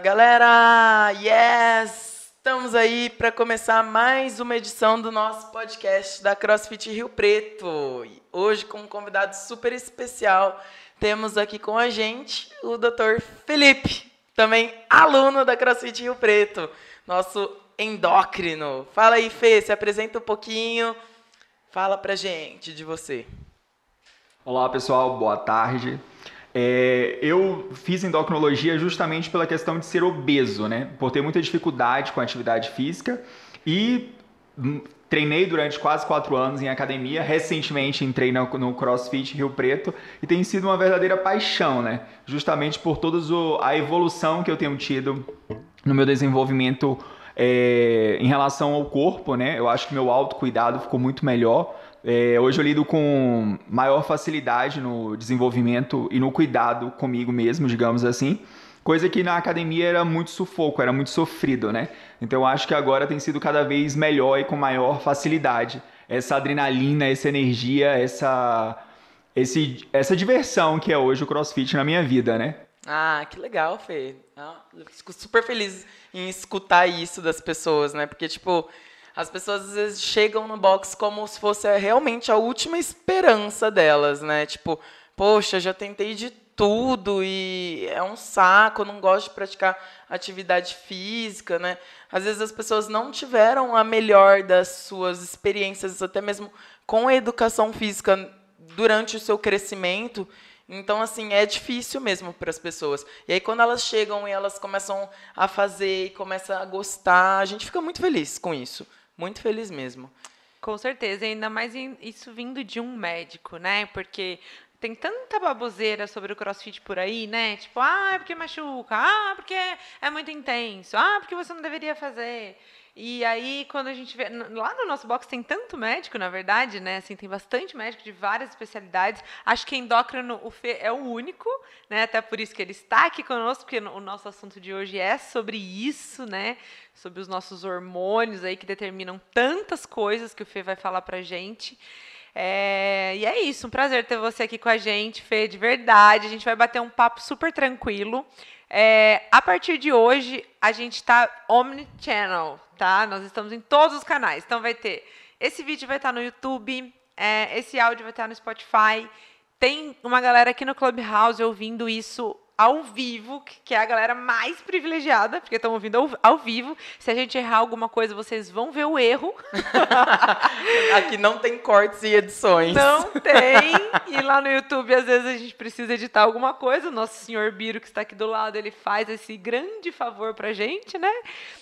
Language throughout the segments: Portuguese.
Galera! Yes! Estamos aí para começar mais uma edição do nosso podcast da CrossFit Rio Preto. Hoje com um convidado super especial. Temos aqui com a gente o Dr. Felipe, também aluno da CrossFit Rio Preto, nosso endócrino. Fala aí, Fê, se apresenta um pouquinho. Fala pra gente de você. Olá, pessoal, boa tarde. É, eu fiz endocrinologia justamente pela questão de ser obeso, né? Por ter muita dificuldade com a atividade física e hum, treinei durante quase quatro anos em academia. Recentemente entrei no, no CrossFit Rio Preto e tem sido uma verdadeira paixão, né? Justamente por toda a evolução que eu tenho tido no meu desenvolvimento é, em relação ao corpo, né? Eu acho que meu autocuidado ficou muito melhor. É, hoje eu lido com maior facilidade no desenvolvimento e no cuidado comigo mesmo, digamos assim. Coisa que na academia era muito sufoco, era muito sofrido, né? Então eu acho que agora tem sido cada vez melhor e com maior facilidade. Essa adrenalina, essa energia, essa, esse, essa diversão que é hoje o crossfit na minha vida, né? Ah, que legal, Fê. Ah, fico super feliz em escutar isso das pessoas, né? Porque, tipo, as pessoas às vezes chegam no box como se fosse realmente a última esperança delas, né? Tipo, poxa, já tentei de tudo e é um saco, não gosto de praticar atividade física, né? Às vezes as pessoas não tiveram a melhor das suas experiências, até mesmo com a educação física durante o seu crescimento. Então, assim, é difícil mesmo para as pessoas. E aí, quando elas chegam e elas começam a fazer e começam a gostar, a gente fica muito feliz com isso. Muito feliz mesmo. Com certeza, ainda mais isso vindo de um médico, né? Porque tem tanta baboseira sobre o crossfit por aí, né? Tipo, ah, é porque machuca, ah, porque é muito intenso, ah, porque você não deveria fazer. E aí, quando a gente vê. Lá no nosso box tem tanto médico, na verdade, né? Assim, tem bastante médico de várias especialidades. Acho que endócrino, o Fê é o único, né? Até por isso que ele está aqui conosco, porque o nosso assunto de hoje é sobre isso, né? Sobre os nossos hormônios aí que determinam tantas coisas que o Fê vai falar pra gente. É, e é isso, um prazer ter você aqui com a gente, Fê, de verdade. A gente vai bater um papo super tranquilo. É, a partir de hoje, a gente está omnichannel, tá? Nós estamos em todos os canais. Então vai ter. Esse vídeo vai estar no YouTube, é, esse áudio vai estar no Spotify. Tem uma galera aqui no Clubhouse ouvindo isso ao vivo, que é a galera mais privilegiada, porque estão ouvindo ao, ao, vivo. Se a gente errar alguma coisa, vocês vão ver o erro. Aqui não tem cortes e edições. Não tem. E lá no YouTube, às vezes, a gente precisa editar alguma coisa. O nosso senhor Biro, que está aqui do lado, ele faz esse grande favor pra gente, né?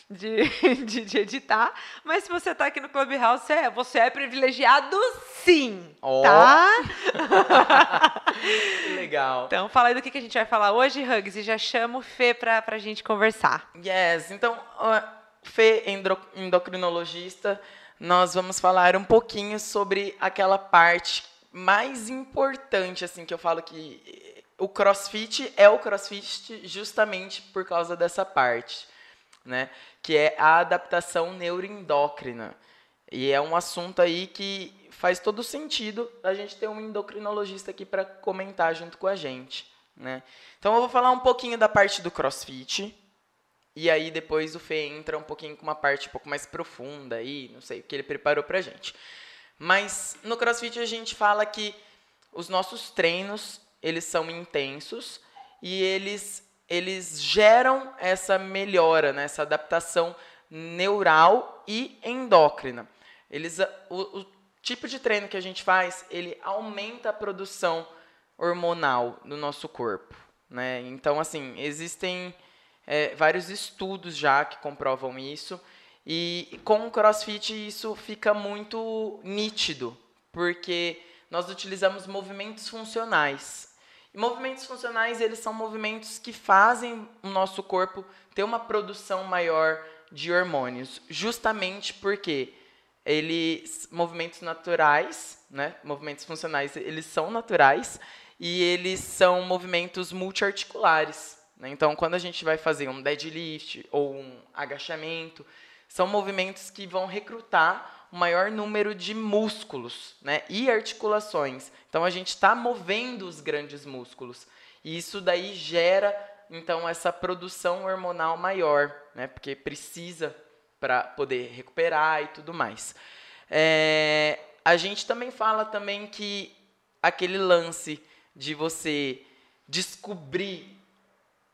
De, de, de editar. Mas se você está aqui no Clubhouse, você é, você é privilegiado sim. Oh. Tá? Legal. Então, fala aí do que, que a gente vai falar hoje Hugs, e já chamo o Fê para a gente conversar. Yes, então, Fê, endocrinologista, nós vamos falar um pouquinho sobre aquela parte mais importante, assim, que eu falo que o CrossFit é o CrossFit justamente por causa dessa parte, né? Que é a adaptação neuroendócrina. E é um assunto aí que faz todo sentido a gente ter um endocrinologista aqui para comentar junto com a gente. Né? Então eu vou falar um pouquinho da parte do CrossFit. E aí depois o Fê entra um pouquinho com uma parte um pouco mais profunda aí, não sei, o que ele preparou pra gente. Mas no CrossFit a gente fala que os nossos treinos, eles são intensos e eles eles geram essa melhora, né, essa adaptação neural e endócrina. Eles o, o tipo de treino que a gente faz, ele aumenta a produção hormonal do nosso corpo. Né? Então, assim, existem é, vários estudos já que comprovam isso. E com o CrossFit isso fica muito nítido, porque nós utilizamos movimentos funcionais. Movimentos funcionais, eles são movimentos que fazem o nosso corpo ter uma produção maior de hormônios, justamente porque eles movimentos naturais, né? Movimentos funcionais, eles são naturais e eles são movimentos multiarticulares. Né? Então, quando a gente vai fazer um deadlift ou um agachamento, são movimentos que vão recrutar o maior número de músculos né? e articulações. Então, a gente está movendo os grandes músculos. E isso daí gera então essa produção hormonal maior, né? Porque precisa para poder recuperar e tudo mais. É, a gente também fala também que aquele lance de você descobrir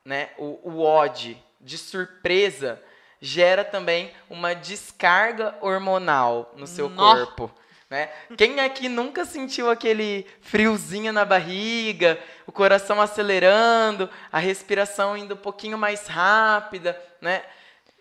né, o, o OD de surpresa gera também uma descarga hormonal no seu Nossa. corpo. Né? Quem aqui nunca sentiu aquele friozinho na barriga, o coração acelerando, a respiração indo um pouquinho mais rápida, né?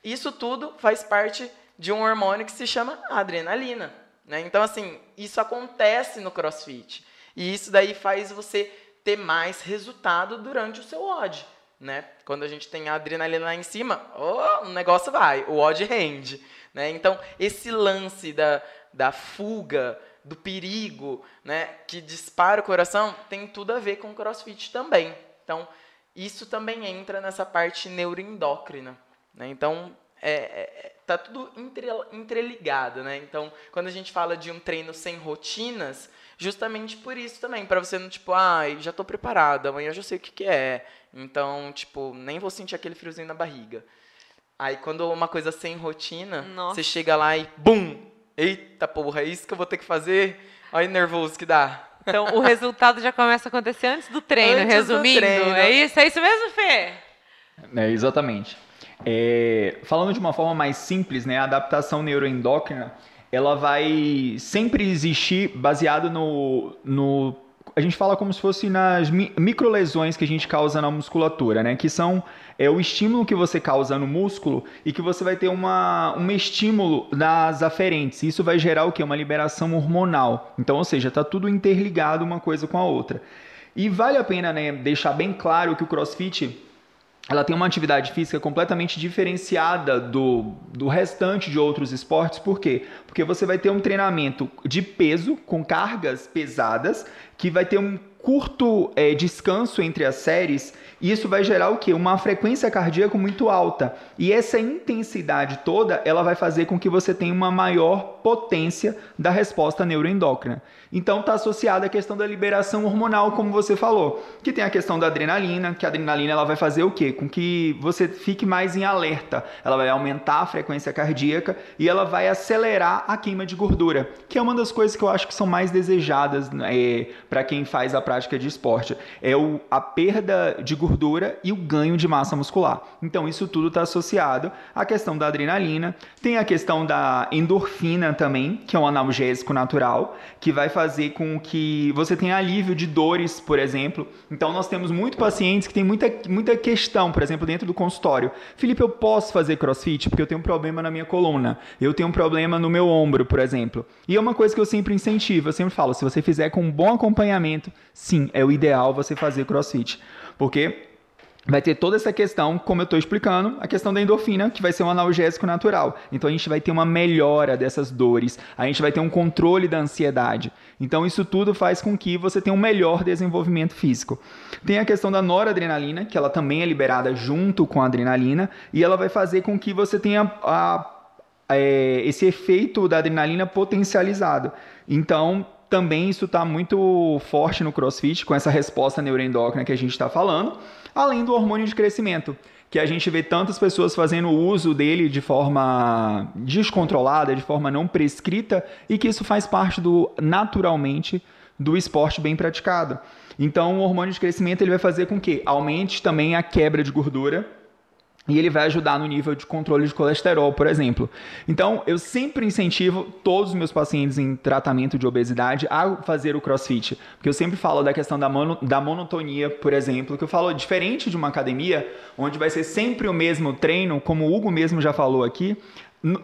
Isso tudo faz parte de um hormônio que se chama adrenalina. Né? Então, assim, isso acontece no crossfit. E isso daí faz você ter mais resultado durante o seu odd. Né? Quando a gente tem a adrenalina lá em cima, oh, o negócio vai, o odd rende. Né? Então, esse lance da, da fuga, do perigo, né, que dispara o coração, tem tudo a ver com o crossfit também. Então, isso também entra nessa parte neuroendócrina. Né? Então, é, é, tá tudo entre, entreligado, né? Então, quando a gente fala de um treino sem rotinas, justamente por isso também, para você não tipo, ah, já estou preparado, amanhã eu já sei o que, que é. Então, tipo, nem vou sentir aquele friozinho na barriga. Aí quando uma coisa sem rotina, Nossa. você chega lá e bum, eita porra, é isso que eu vou ter que fazer? Olha o nervoso que dá. Então o resultado já começa a acontecer antes do treino, antes resumindo. Do treino. É isso, é isso mesmo, Fê? É, exatamente. É, falando de uma forma mais simples, né, a adaptação neuroendócrina ela vai sempre existir baseado no, no a gente fala como se fosse nas microlesões que a gente causa na musculatura, né? Que são é o estímulo que você causa no músculo e que você vai ter uma, um estímulo nas aferentes. Isso vai gerar o que? Uma liberação hormonal. Então, ou seja, está tudo interligado uma coisa com a outra. E vale a pena né, deixar bem claro que o CrossFit ela tem uma atividade física completamente diferenciada do, do restante de outros esportes. Por quê? Porque você vai ter um treinamento de peso, com cargas pesadas, que vai ter um curto é, descanso entre as séries, isso vai gerar o quê? Uma frequência cardíaca muito alta. E essa intensidade toda, ela vai fazer com que você tenha uma maior potência da resposta neuroendócrina. Então está associada à questão da liberação hormonal, como você falou, que tem a questão da adrenalina, que a adrenalina ela vai fazer o quê? Com que você fique mais em alerta. Ela vai aumentar a frequência cardíaca e ela vai acelerar a queima de gordura, que é uma das coisas que eu acho que são mais desejadas é, para quem faz a prática de esporte. É o, a perda de gordura e o ganho de massa muscular. Então isso tudo está associado à questão da adrenalina. Tem a questão da endorfina também, que é um analgésico natural, que vai fazer com que você tenha alívio de dores, por exemplo. Então nós temos muito pacientes que têm muita, muita questão, por exemplo, dentro do consultório. Felipe, eu posso fazer crossfit porque eu tenho um problema na minha coluna, eu tenho um problema no meu ombro, por exemplo. E é uma coisa que eu sempre incentivo, eu sempre falo, se você fizer com um bom acompanhamento, sim, é o ideal você fazer crossfit. Porque vai ter toda essa questão, como eu estou explicando, a questão da endorfina, que vai ser um analgésico natural. Então a gente vai ter uma melhora dessas dores, a gente vai ter um controle da ansiedade. Então isso tudo faz com que você tenha um melhor desenvolvimento físico. Tem a questão da noradrenalina, que ela também é liberada junto com a adrenalina, e ela vai fazer com que você tenha a, a, é, esse efeito da adrenalina potencializado. Então, também isso está muito forte no CrossFit, com essa resposta neuroendócrina que a gente está falando além do hormônio de crescimento, que a gente vê tantas pessoas fazendo uso dele de forma descontrolada, de forma não prescrita, e que isso faz parte do naturalmente do esporte bem praticado. Então, o hormônio de crescimento ele vai fazer com que aumente também a quebra de gordura e ele vai ajudar no nível de controle de colesterol, por exemplo. Então, eu sempre incentivo todos os meus pacientes em tratamento de obesidade a fazer o crossfit. Porque eu sempre falo da questão da, mono, da monotonia, por exemplo, que eu falo diferente de uma academia, onde vai ser sempre o mesmo treino, como o Hugo mesmo já falou aqui,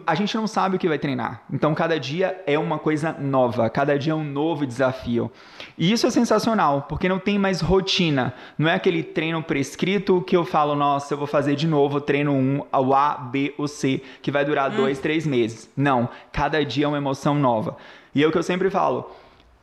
a gente não sabe o que vai treinar. Então, cada dia é uma coisa nova, cada dia é um novo desafio. E isso é sensacional, porque não tem mais rotina. Não é aquele treino prescrito que eu falo, nossa, eu vou fazer de novo treino 1, o A, B ou C, que vai durar hum. dois, três meses. Não, cada dia é uma emoção nova. E é o que eu sempre falo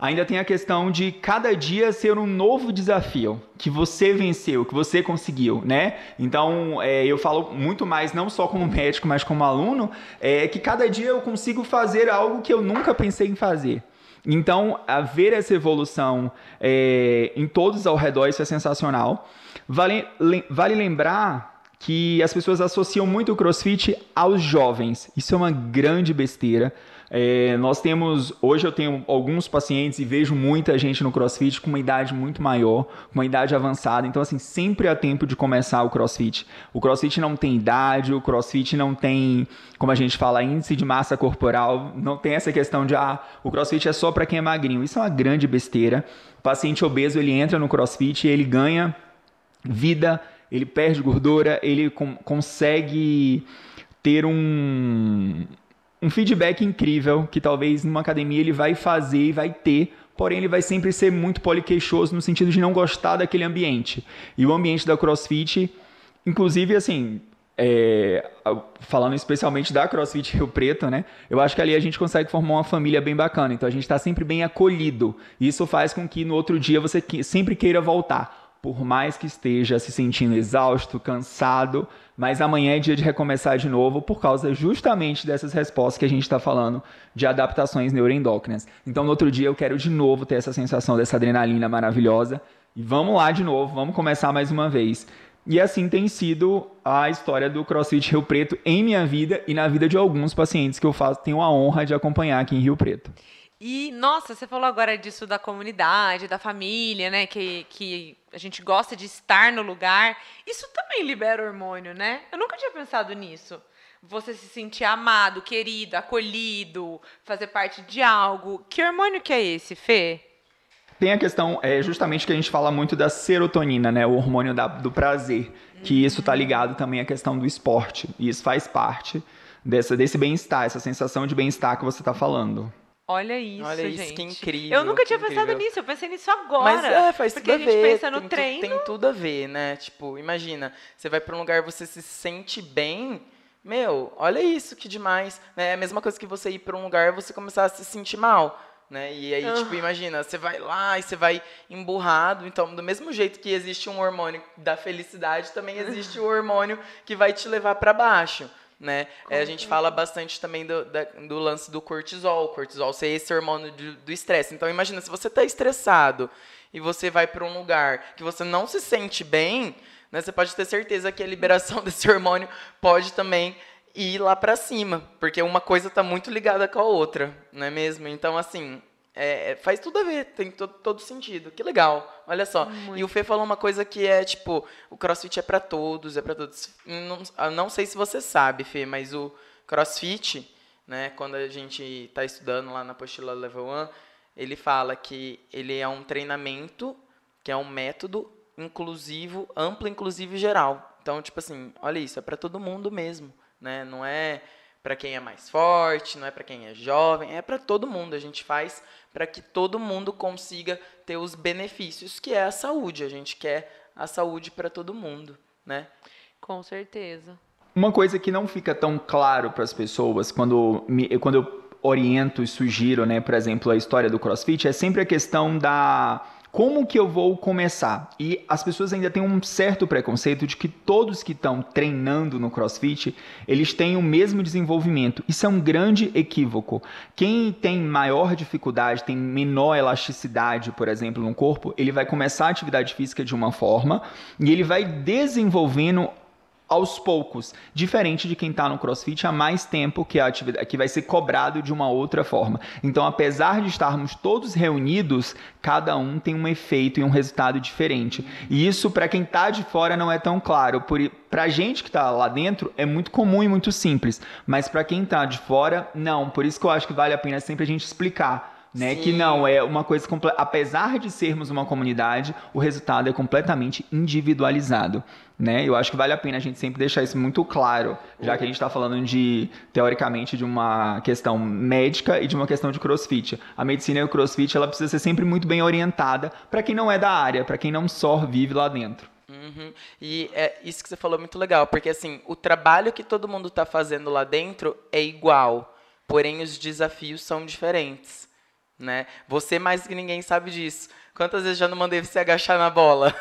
ainda tem a questão de cada dia ser um novo desafio que você venceu, que você conseguiu, né? Então, é, eu falo muito mais, não só como médico, mas como aluno, é que cada dia eu consigo fazer algo que eu nunca pensei em fazer. Então, ver essa evolução é, em todos ao redor, isso é sensacional. Vale, vale lembrar que as pessoas associam muito o crossfit aos jovens. Isso é uma grande besteira. É, nós temos, hoje eu tenho alguns pacientes e vejo muita gente no crossfit com uma idade muito maior, com uma idade avançada. Então, assim, sempre há tempo de começar o crossfit. O crossfit não tem idade, o crossfit não tem, como a gente fala, índice de massa corporal, não tem essa questão de, ah, o crossfit é só para quem é magrinho. Isso é uma grande besteira. O paciente obeso, ele entra no crossfit e ele ganha vida ele perde gordura, ele com, consegue ter um, um feedback incrível que talvez numa academia ele vai fazer e vai ter, porém ele vai sempre ser muito poliqueixoso no sentido de não gostar daquele ambiente. E o ambiente da CrossFit, inclusive assim, é, falando especialmente da CrossFit Rio Preto, né? Eu acho que ali a gente consegue formar uma família bem bacana. Então a gente está sempre bem acolhido. Isso faz com que no outro dia você sempre queira voltar por mais que esteja se sentindo exausto, cansado, mas amanhã é dia de recomeçar de novo por causa justamente dessas respostas que a gente está falando de adaptações neuroendócrinas. Então, no outro dia, eu quero de novo ter essa sensação dessa adrenalina maravilhosa e vamos lá de novo, vamos começar mais uma vez. E assim tem sido a história do CrossFit Rio Preto em minha vida e na vida de alguns pacientes que eu faço, tenho a honra de acompanhar aqui em Rio Preto. E, nossa, você falou agora disso da comunidade, da família, né? Que, que a gente gosta de estar no lugar. Isso também libera hormônio, né? Eu nunca tinha pensado nisso. Você se sentir amado, querido, acolhido, fazer parte de algo. Que hormônio que é esse, Fê? Tem a questão, é justamente que a gente fala muito da serotonina, né? O hormônio da, do prazer. Que isso está ligado também à questão do esporte. E isso faz parte dessa, desse bem-estar, essa sensação de bem-estar que você está falando. Olha isso, Olha isso, gente. que incrível. Eu nunca tinha incrível. pensado nisso, eu pensei nisso agora. Mas é, faz porque tudo a gente ver. pensa no tem, treino. tem tudo a ver, né? Tipo, imagina, você vai para um lugar, você se sente bem. Meu, olha isso, que demais. Né? É a mesma coisa que você ir para um lugar e você começar a se sentir mal. Né? E aí, tipo, imagina, você vai lá e você vai emburrado. Então, do mesmo jeito que existe um hormônio da felicidade, também existe o hormônio que vai te levar para baixo né? É, a gente fala bastante também do, da, do lance do cortisol, o cortisol ser esse hormônio do estresse. Então imagina, se você está estressado e você vai para um lugar que você não se sente bem, né, você pode ter certeza que a liberação desse hormônio pode também ir lá para cima, porque uma coisa está muito ligada com a outra, não é mesmo? Então, assim, é, é, faz tudo a ver, tem to, todo sentido. Que legal, olha só. Muito. E o Fê falou uma coisa que é tipo, o CrossFit é para todos, é para todos. Não, não sei se você sabe, Fê, mas o CrossFit, né, quando a gente está estudando lá na apostila Level 1, ele fala que ele é um treinamento, que é um método inclusivo, amplo, inclusivo e geral. Então, tipo assim, olha isso, é para todo mundo mesmo, né? Não é para quem é mais forte, não é para quem é jovem, é para todo mundo. A gente faz para que todo mundo consiga ter os benefícios que é a saúde. A gente quer a saúde para todo mundo, né? Com certeza. Uma coisa que não fica tão claro para as pessoas quando, me, quando eu oriento e sugiro, né, por exemplo, a história do CrossFit, é sempre a questão da como que eu vou começar? E as pessoas ainda têm um certo preconceito de que todos que estão treinando no CrossFit, eles têm o mesmo desenvolvimento. Isso é um grande equívoco. Quem tem maior dificuldade, tem menor elasticidade, por exemplo, no corpo, ele vai começar a atividade física de uma forma e ele vai desenvolvendo aos poucos, diferente de quem está no CrossFit há mais tempo que a atividade que vai ser cobrado de uma outra forma. Então, apesar de estarmos todos reunidos, cada um tem um efeito e um resultado diferente. E isso para quem está de fora não é tão claro. Para a gente que está lá dentro é muito comum e muito simples, mas para quem está de fora não. Por isso que eu acho que vale a pena sempre a gente explicar né? Que não é uma coisa apesar de sermos uma comunidade, o resultado é completamente individualizado, né? Eu acho que vale a pena a gente sempre deixar isso muito claro, já que a gente está falando de teoricamente de uma questão médica e de uma questão de CrossFit. A medicina e o CrossFit ela precisa ser sempre muito bem orientada para quem não é da área, para quem não só vive lá dentro. Uhum. E é isso que você falou é muito legal, porque assim o trabalho que todo mundo está fazendo lá dentro é igual, porém os desafios são diferentes né? Você mais que ninguém sabe disso. Quantas vezes já não mandei você agachar na bola?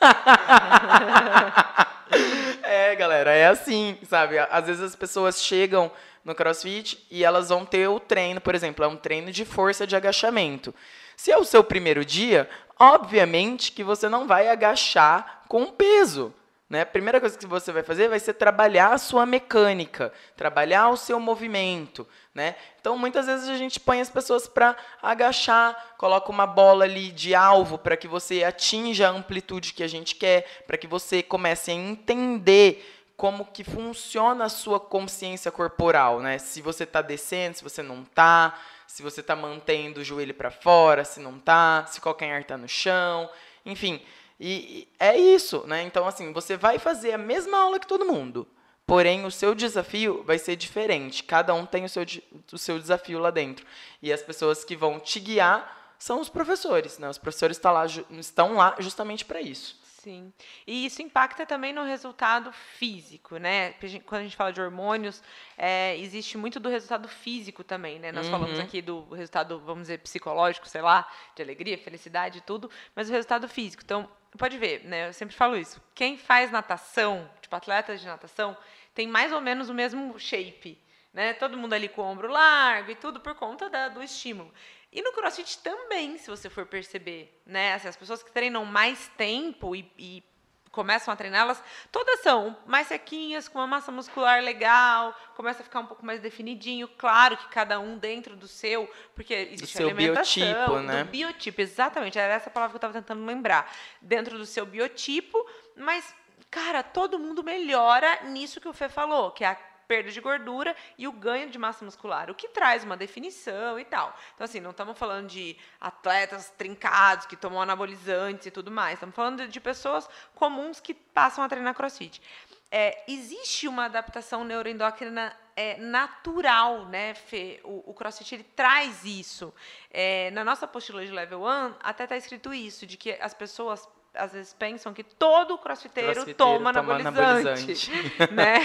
é, galera. É assim, sabe? Às vezes as pessoas chegam no CrossFit e elas vão ter o treino, por exemplo, é um treino de força de agachamento. Se é o seu primeiro dia, obviamente que você não vai agachar com peso. Né? A primeira coisa que você vai fazer vai ser trabalhar a sua mecânica, trabalhar o seu movimento. Né? Então, muitas vezes a gente põe as pessoas para agachar, coloca uma bola ali de alvo para que você atinja a amplitude que a gente quer, para que você comece a entender como que funciona a sua consciência corporal, né? Se você está descendo, se você não está, se você está mantendo o joelho para fora, se não está, se qualquer calcanhar está no chão, enfim. E, é isso, né? Então, assim, você vai fazer a mesma aula que todo mundo, porém o seu desafio vai ser diferente. Cada um tem o seu, o seu desafio lá dentro. E as pessoas que vão te guiar são os professores, né? Os professores estão lá, estão lá justamente para isso. Sim. E isso impacta também no resultado físico, né? Quando a gente fala de hormônios, é, existe muito do resultado físico também, né? Nós uhum. falamos aqui do resultado, vamos dizer, psicológico, sei lá, de alegria, felicidade e tudo, mas o resultado físico. Então, pode ver, né? Eu sempre falo isso. Quem faz natação, tipo atletas de natação, tem mais ou menos o mesmo shape, né? Todo mundo ali com o ombro largo e tudo por conta da, do estímulo. E no CrossFit também, se você for perceber, né? Assim, as pessoas que treinam mais tempo e, e começam a treiná-las, todas são mais sequinhas, com uma massa muscular legal, começa a ficar um pouco mais definidinho. Claro que cada um dentro do seu, porque existe do a alimentação, biotipo, né? do biotipo, exatamente, era essa palavra que eu estava tentando lembrar. Dentro do seu biotipo, mas, cara, todo mundo melhora nisso que o Fê falou, que é a perda de gordura e o ganho de massa muscular, o que traz uma definição e tal. Então, assim, não estamos falando de atletas trincados que tomam anabolizantes e tudo mais. Estamos falando de pessoas comuns que passam a treinar crossfit. É, existe uma adaptação neuroendócrina é, natural, né, Fê? O, o crossfit ele traz isso. É, na nossa apostila de level 1, até está escrito isso, de que as pessoas às vezes pensam que todo crossfiteiro, crossfiteiro toma, toma anabolizante, anabolizante. né?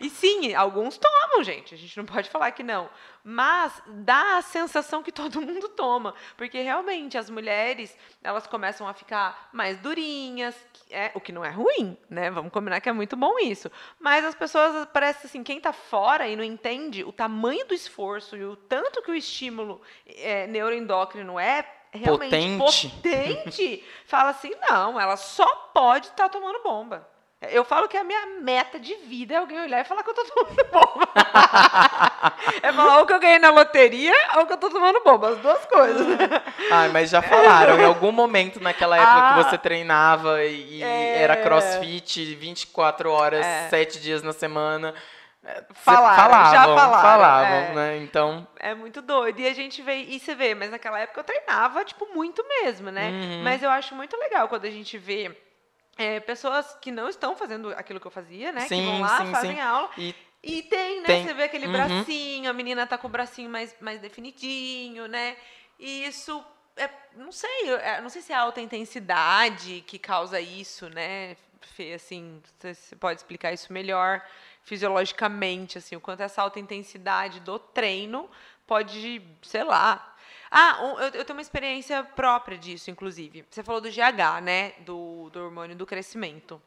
E sim, alguns tomam, gente. A gente não pode falar que não. Mas dá a sensação que todo mundo toma, porque realmente as mulheres, elas começam a ficar mais durinhas, é, o que não é ruim, né? Vamos combinar que é muito bom isso. Mas as pessoas parece assim, quem está fora e não entende o tamanho do esforço e o tanto que o estímulo é, neuroendócrino é realmente potente, potente fala assim, não, ela só pode estar tá tomando bomba. Eu falo que a minha meta de vida é alguém olhar e falar que eu tô tomando bomba. é falar ou que eu ganhei na loteria ou que eu tô tomando bomba, as duas coisas. Ai, mas já falaram, em algum momento naquela época ah, que você treinava e é... era crossfit 24 horas, é. 7 dias na semana. Falaram, falavam, já falaram. Falavam, é. né? Então. É muito doido. E a gente vê, e você vê, mas naquela época eu treinava, tipo, muito mesmo, né? Uhum. Mas eu acho muito legal quando a gente vê é, pessoas que não estão fazendo aquilo que eu fazia, né? Sim, que vão lá, sim, fazem sim. aula. E... E tem, né? Tem. Você vê aquele uhum. bracinho, a menina tá com o bracinho mais, mais definidinho, né? E isso, é, não sei, é, não sei se é a alta intensidade que causa isso, né? Fê, assim, você pode explicar isso melhor fisiologicamente, assim, o quanto essa alta intensidade do treino pode, sei lá. Ah, eu, eu tenho uma experiência própria disso, inclusive. Você falou do GH, né? Do, do hormônio do crescimento.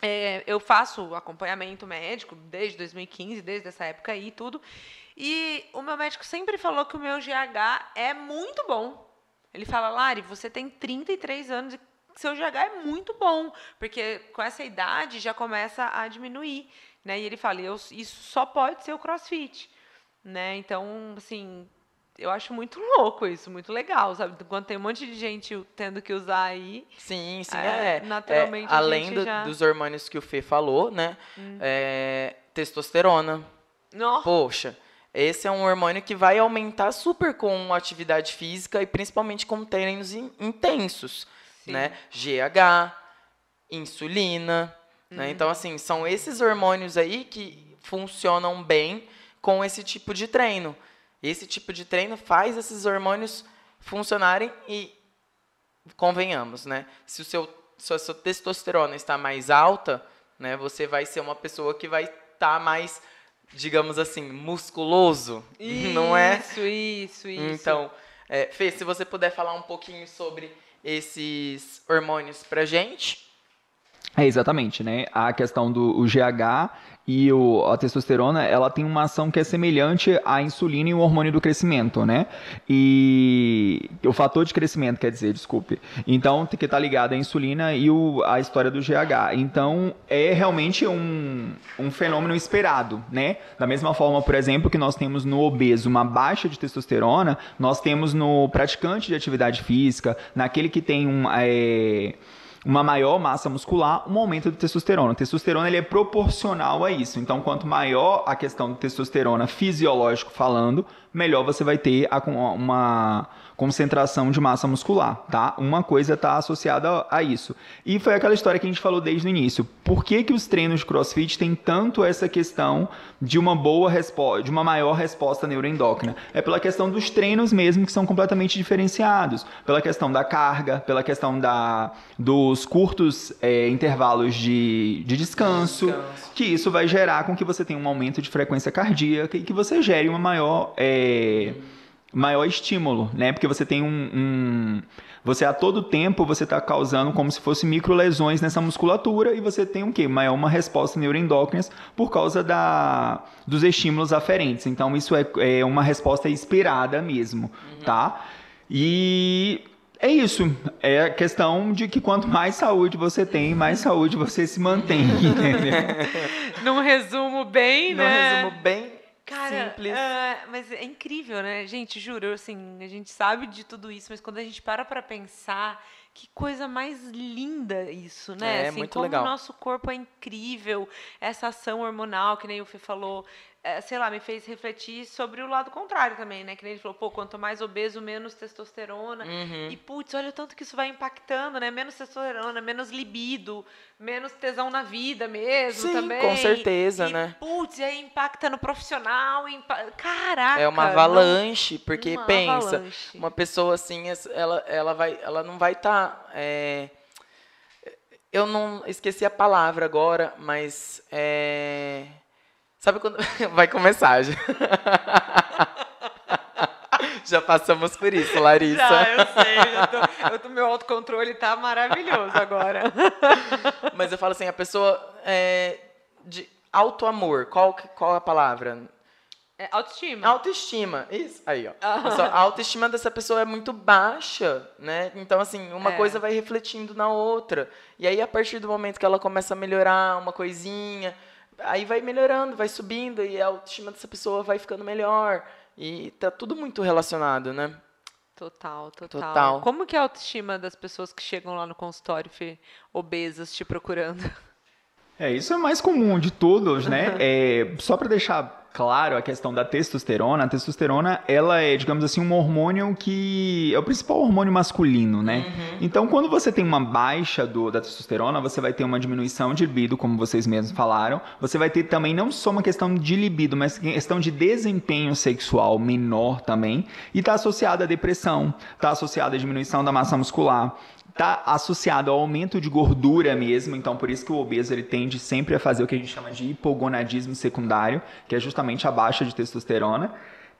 É, eu faço acompanhamento médico desde 2015, desde essa época aí e tudo. E o meu médico sempre falou que o meu GH é muito bom. Ele fala, Lari, você tem 33 anos e seu GH é muito bom, porque com essa idade já começa a diminuir. Né? E ele fala, isso só pode ser o crossfit. Né? Então, assim, eu acho muito louco isso, muito legal, sabe? Quando tem um monte de gente tendo que usar aí. Sim, sim, é. é naturalmente. É, além do, já... dos hormônios que o Fê falou, né? Hum. É, testosterona. Nossa. Poxa, esse é um hormônio que vai aumentar super com atividade física e principalmente com treinos in, intensos, sim. né? GH, insulina, né? Uhum. Então, assim, são esses hormônios aí que funcionam bem com esse tipo de treino. Esse tipo de treino faz esses hormônios funcionarem e, convenhamos, né? Se, o seu, se a sua testosterona está mais alta, né, você vai ser uma pessoa que vai estar tá mais, digamos assim, musculoso, isso, não é? Isso, isso, isso. Então, é, Fê, se você puder falar um pouquinho sobre esses hormônios pra gente. É, exatamente, né? A questão do o GH e o, a testosterona, ela tem uma ação que é semelhante à insulina e o hormônio do crescimento, né? E o fator de crescimento, quer dizer, desculpe. Então, que está ligado à insulina e o, a história do GH. Então, é realmente um, um fenômeno esperado, né? Da mesma forma, por exemplo, que nós temos no obeso uma baixa de testosterona, nós temos no praticante de atividade física, naquele que tem um... É, uma maior massa muscular, um aumento de testosterona. O testosterona ele é proporcional a isso. Então, quanto maior a questão de testosterona fisiológico falando, melhor você vai ter uma concentração de massa muscular, tá? Uma coisa está associada a isso. E foi aquela história que a gente falou desde o início. Por que, que os treinos de CrossFit têm tanto essa questão de uma boa resposta, de uma maior resposta neuroendócrina? É pela questão dos treinos mesmo que são completamente diferenciados, pela questão da carga, pela questão da, dos curtos é, intervalos de, de descanso, descanso, que isso vai gerar com que você tenha um aumento de frequência cardíaca e que você gere uma maior é, maior estímulo, né? Porque você tem um, um você a todo tempo você está causando como se fosse micro lesões nessa musculatura e você tem o quê? Maior uma resposta neuroendócrina por causa da, dos estímulos aferentes. Então isso é, é uma resposta esperada mesmo, uhum. tá? E é isso. É a questão de que quanto mais saúde você tem, mais saúde você se mantém. Num resumo bem, Num né? resumo bem Cara, simples. Uh, mas é incrível, né? Gente, juro, assim, a gente sabe de tudo isso, mas quando a gente para pra pensar, que coisa mais linda isso, né? É, assim, muito como legal. o nosso corpo é incrível, essa ação hormonal, que nem o Fê falou, é, sei lá, me fez refletir sobre o lado contrário também, né? Que nem ele falou, pô, quanto mais obeso, menos testosterona. Uhum. E, putz, olha o tanto que isso vai impactando, né? Menos testosterona, menos libido, menos tesão na vida mesmo Sim, também. com certeza, e, né? Putz, e aí impacta no profissional. Impa... Caraca! É uma avalanche, não... porque uma pensa, avalanche. uma pessoa assim, ela, ela, vai, ela não vai estar. Tá, é... Eu não esqueci a palavra agora, mas. É... Sabe quando. Vai começar já. já passamos por isso, Larissa. Já, eu sei. Já tô, eu tô, meu autocontrole tá maravilhoso agora. Mas eu falo assim, a pessoa. É, de auto-amor, qual, qual a palavra? É autoestima. Autoestima, isso. Aí, ó. A autoestima dessa pessoa é muito baixa, né? Então, assim, uma É. coisa vai refletindo na outra. E aí, a partir do momento que ela começa a melhorar uma coisinha, aí vai melhorando, vai subindo, e a autoestima dessa pessoa vai ficando melhor. E tá tudo muito relacionado, né? Total, total, Total. Como que é a autoestima das pessoas que chegam lá no consultório, Fê, obesas, te procurando? É, isso é mais comum de todos, né? É, só para deixar claro a questão da testosterona, a testosterona, ela é, digamos assim, um hormônio que é o principal hormônio masculino, né? Então, quando você tem uma baixa do, da testosterona, você vai ter uma diminuição de libido, como vocês mesmos falaram. Você vai ter também não só uma questão de libido, mas questão de desempenho sexual menor também. E está associada à depressão, está associada à diminuição da massa muscular, está associado ao aumento de gordura mesmo, então por isso que o obeso ele tende sempre a fazer o que a gente chama de hipogonadismo secundário, que é justamente a baixa de testosterona.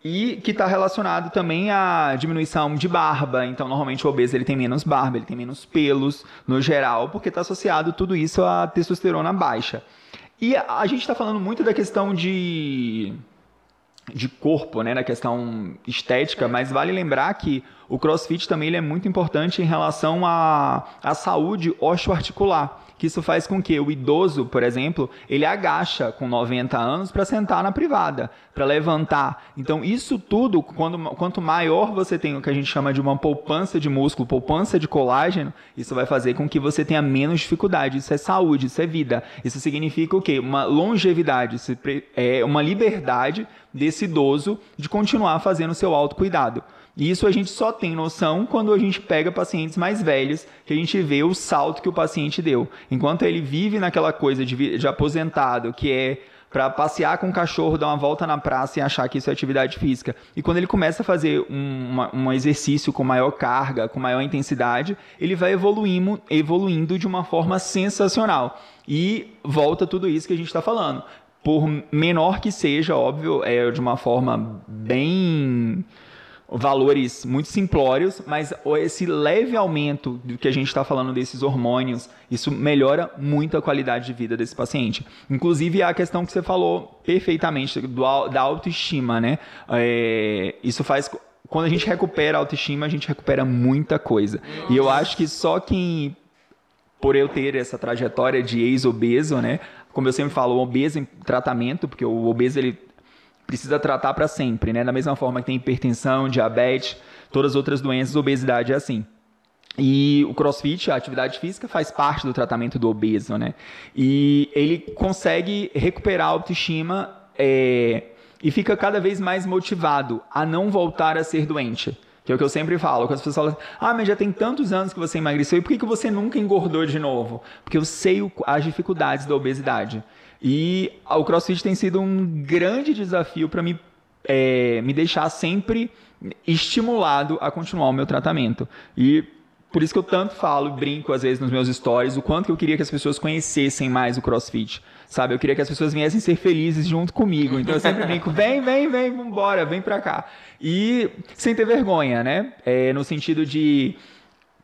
E que está relacionado também à diminuição de barba. Então, normalmente o obeso ele tem menos barba, ele tem menos pelos no geral, porque está associado tudo isso à testosterona baixa. E a, a gente está falando muito da questão de de corpo, né, na questão estética, mas vale lembrar que o CrossFit também ele é muito importante em relação à, à saúde osteoarticular, que isso faz com que o idoso, por exemplo, ele agacha com 90 anos para sentar na privada, para levantar. Então, isso tudo, quando, quanto maior você tem o que a gente chama de uma poupança de músculo, poupança de colágeno, isso vai fazer com que você tenha menos dificuldade. Isso é saúde, isso é vida. Isso significa o quê? Uma longevidade, é uma liberdade desse idoso de continuar fazendo o seu autocuidado. E isso a gente só tem noção quando a gente pega pacientes mais velhos, que a gente vê o salto que o paciente deu. Enquanto ele vive naquela coisa de, de aposentado, que é para passear com o cachorro, dar uma volta na praça e achar que isso é atividade física. E quando ele começa a fazer um, uma, um exercício com maior carga, com maior intensidade, ele vai evoluindo, evoluindo de uma forma sensacional. E volta tudo isso que a gente está falando. Por menor que seja, óbvio, é de uma forma bem valores muito simplórios, mas esse leve aumento do que a gente está falando desses hormônios, isso melhora muito a qualidade de vida desse paciente. Inclusive a questão que você falou perfeitamente do, da autoestima, né? É, isso faz quando a gente recupera a autoestima, a gente recupera muita coisa. E eu acho que só quem por eu ter essa trajetória de ex-obeso, né? Como eu sempre falo, obeso em tratamento, porque o obeso ele precisa tratar para sempre, né? Da mesma forma que tem hipertensão, diabetes, todas as outras doenças, obesidade é assim. E o crossfit, a atividade física, faz parte do tratamento do obeso, né? E ele consegue recuperar a autoestima é, e fica cada vez mais motivado a não voltar a ser doente. Que é o que eu sempre falo, quando as pessoas falam, ah, mas já tem tantos anos que você emagreceu, e por que, que você nunca engordou de novo? Porque eu sei o, as dificuldades da obesidade. E o CrossFit tem sido um grande desafio para me, é, me deixar sempre estimulado a continuar o meu tratamento. E por isso que eu tanto falo, brinco às vezes nos meus stories, o quanto que eu queria que as pessoas conhecessem mais o CrossFit, sabe? Eu queria que as pessoas viessem ser felizes junto comigo. Então eu sempre brinco, vem, vem, vem, vambora, vem pra cá. E sem ter vergonha, né? É, no sentido de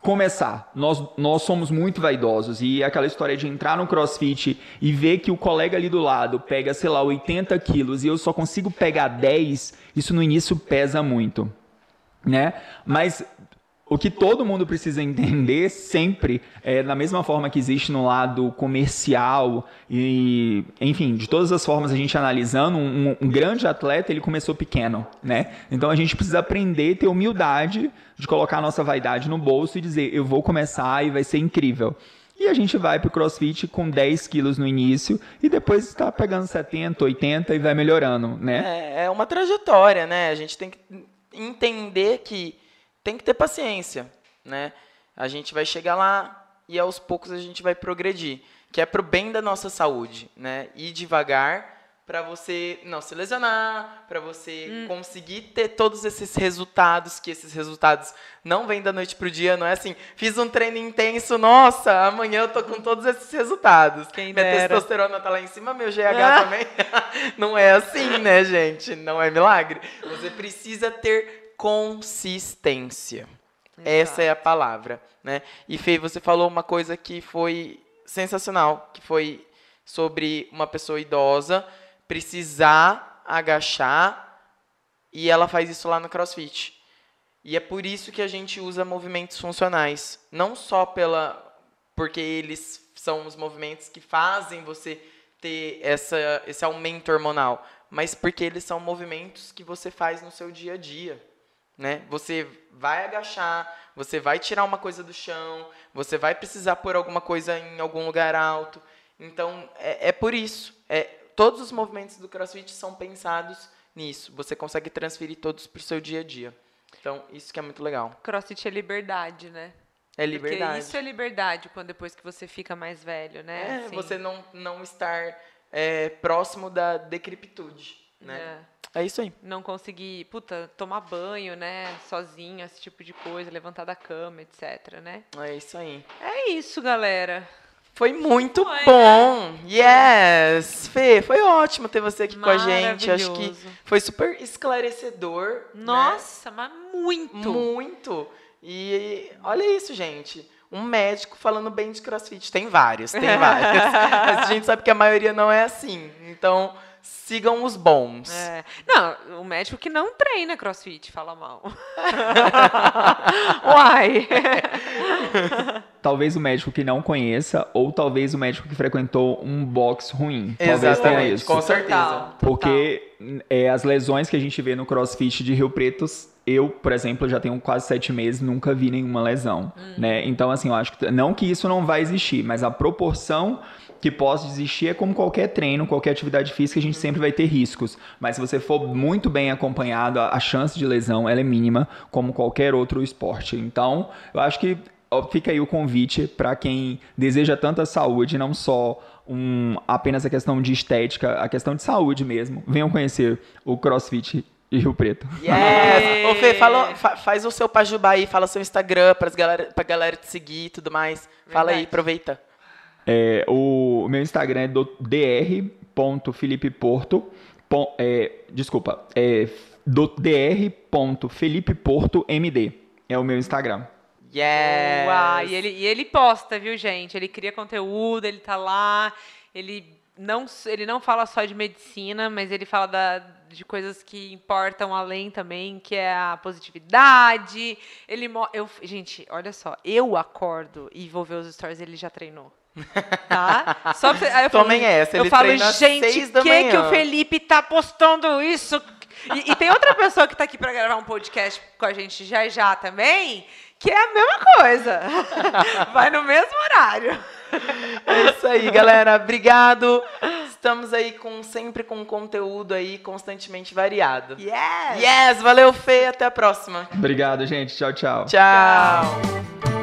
começar. Nós, nós somos muito vaidosos e aquela história de entrar no crossfit e ver que o colega ali do lado pega, sei lá, 80 quilos e eu só consigo pegar 10, isso no início pesa muito. Né? Mas o que todo mundo precisa entender sempre, é, da mesma forma que existe no lado comercial e, enfim, de todas as formas a gente analisando, um, um grande atleta ele começou pequeno, né? Então a gente precisa aprender, ter humildade de colocar a nossa vaidade no bolso e dizer, eu vou começar e vai ser incrível. E a gente vai para o CrossFit com 10 quilos no início e depois está pegando 70, 80 e vai melhorando, né? É, é uma trajetória, né? A gente tem que entender que tem que ter paciência, né? A gente vai chegar lá e aos poucos a gente vai progredir, que é pro bem da nossa saúde, né? Ir devagar para você não se lesionar, para você hum. conseguir ter todos esses resultados, que esses resultados não vêm da noite pro dia, não é assim, fiz um treino intenso, nossa, amanhã eu tô com todos esses resultados. Quem Minha dera. testosterona tá lá em cima, meu GH ah. também. não é assim, né, gente? Não é milagre. Você precisa ter consistência. Exato. Essa é a palavra, né? E Fê, você falou uma coisa que foi sensacional, que foi sobre uma pessoa idosa precisar agachar e ela faz isso lá no CrossFit. E é por isso que a gente usa movimentos funcionais, não só pela porque eles são os movimentos que fazem você ter essa, esse aumento hormonal, mas porque eles são movimentos que você faz no seu dia a dia né? Você vai agachar, você vai tirar uma coisa do chão, você vai precisar pôr alguma coisa em algum lugar alto. Então, é, é por isso. É, todos os movimentos do CrossFit são pensados nisso. Você consegue transferir todos para o seu dia a dia. Então, isso que é muito legal. CrossFit é liberdade, né? É liberdade. Porque isso é liberdade quando depois que você fica mais velho, né? É, assim. você não, não estar é, próximo da decrepitude, né? É. É isso aí. Não conseguir, puta, tomar banho, né? Sozinho, esse tipo de coisa, levantar da cama, etc, né? É isso aí. É isso, galera. Foi muito foi, bom. Né? Yes! Fê, foi ótimo ter você aqui com a gente. Acho que foi super esclarecedor. Né? Nossa, né? mas muito. Muito. E olha isso, gente. Um médico falando bem de crossfit. Tem vários, tem vários. Mas a gente sabe que a maioria não é assim. Então, sigam os bons. É. Não, o médico que não treina crossfit fala mal. Uai. talvez o médico que não conheça, ou talvez o médico que frequentou um box ruim. Talvez tenha isso. Com certeza. Porque é, as lesões que a gente vê no crossfit de Rio Preto eu, por exemplo, já tenho quase sete meses, nunca vi nenhuma lesão, hum. né? Então, assim, eu acho que não que isso não vai existir, mas a proporção que possa existir é como qualquer treino, qualquer atividade física, a gente sempre vai ter riscos. Mas se você for muito bem acompanhado, a chance de lesão ela é mínima, como qualquer outro esporte. Então, eu acho que fica aí o convite para quem deseja tanta saúde, não só um, apenas a questão de estética, a questão de saúde mesmo. Venham conhecer o CrossFit e Rio Preto. Yes! Ô Fê, fala, fa, faz o seu pajubá aí, fala o seu Instagram para galera, pra galera te seguir e tudo mais. Fala aí, aproveita. É, o meu Instagram é dr.filipeporto pon- é, desculpa, é do dr.felipeportomd. É o meu Instagram. Yes! Uau, e ele, e ele posta, viu, gente? Ele cria conteúdo, ele tá lá, ele não, ele não fala só de medicina, mas ele fala da- de coisas que importam além também, que é a positividade. Ele, eu, gente, olha só, eu acordo e vou ver os stories, ele já treinou. Tá? Só pra, aí eu Tomem falo, essa, eu ele falo, treina às gente, da que que o manhã." Felipe tá postando isso? E, e tem outra pessoa que tá aqui pra gravar um podcast com a gente já já também, que é a mesma coisa. Vai no mesmo horário. É isso aí, galera. Obrigado. Estamos aí com sempre com conteúdo aí constantemente variado. Yes! Yes, valeu, Fê. Até a próxima. Obrigado, gente. Tchau, tchau. Tchau.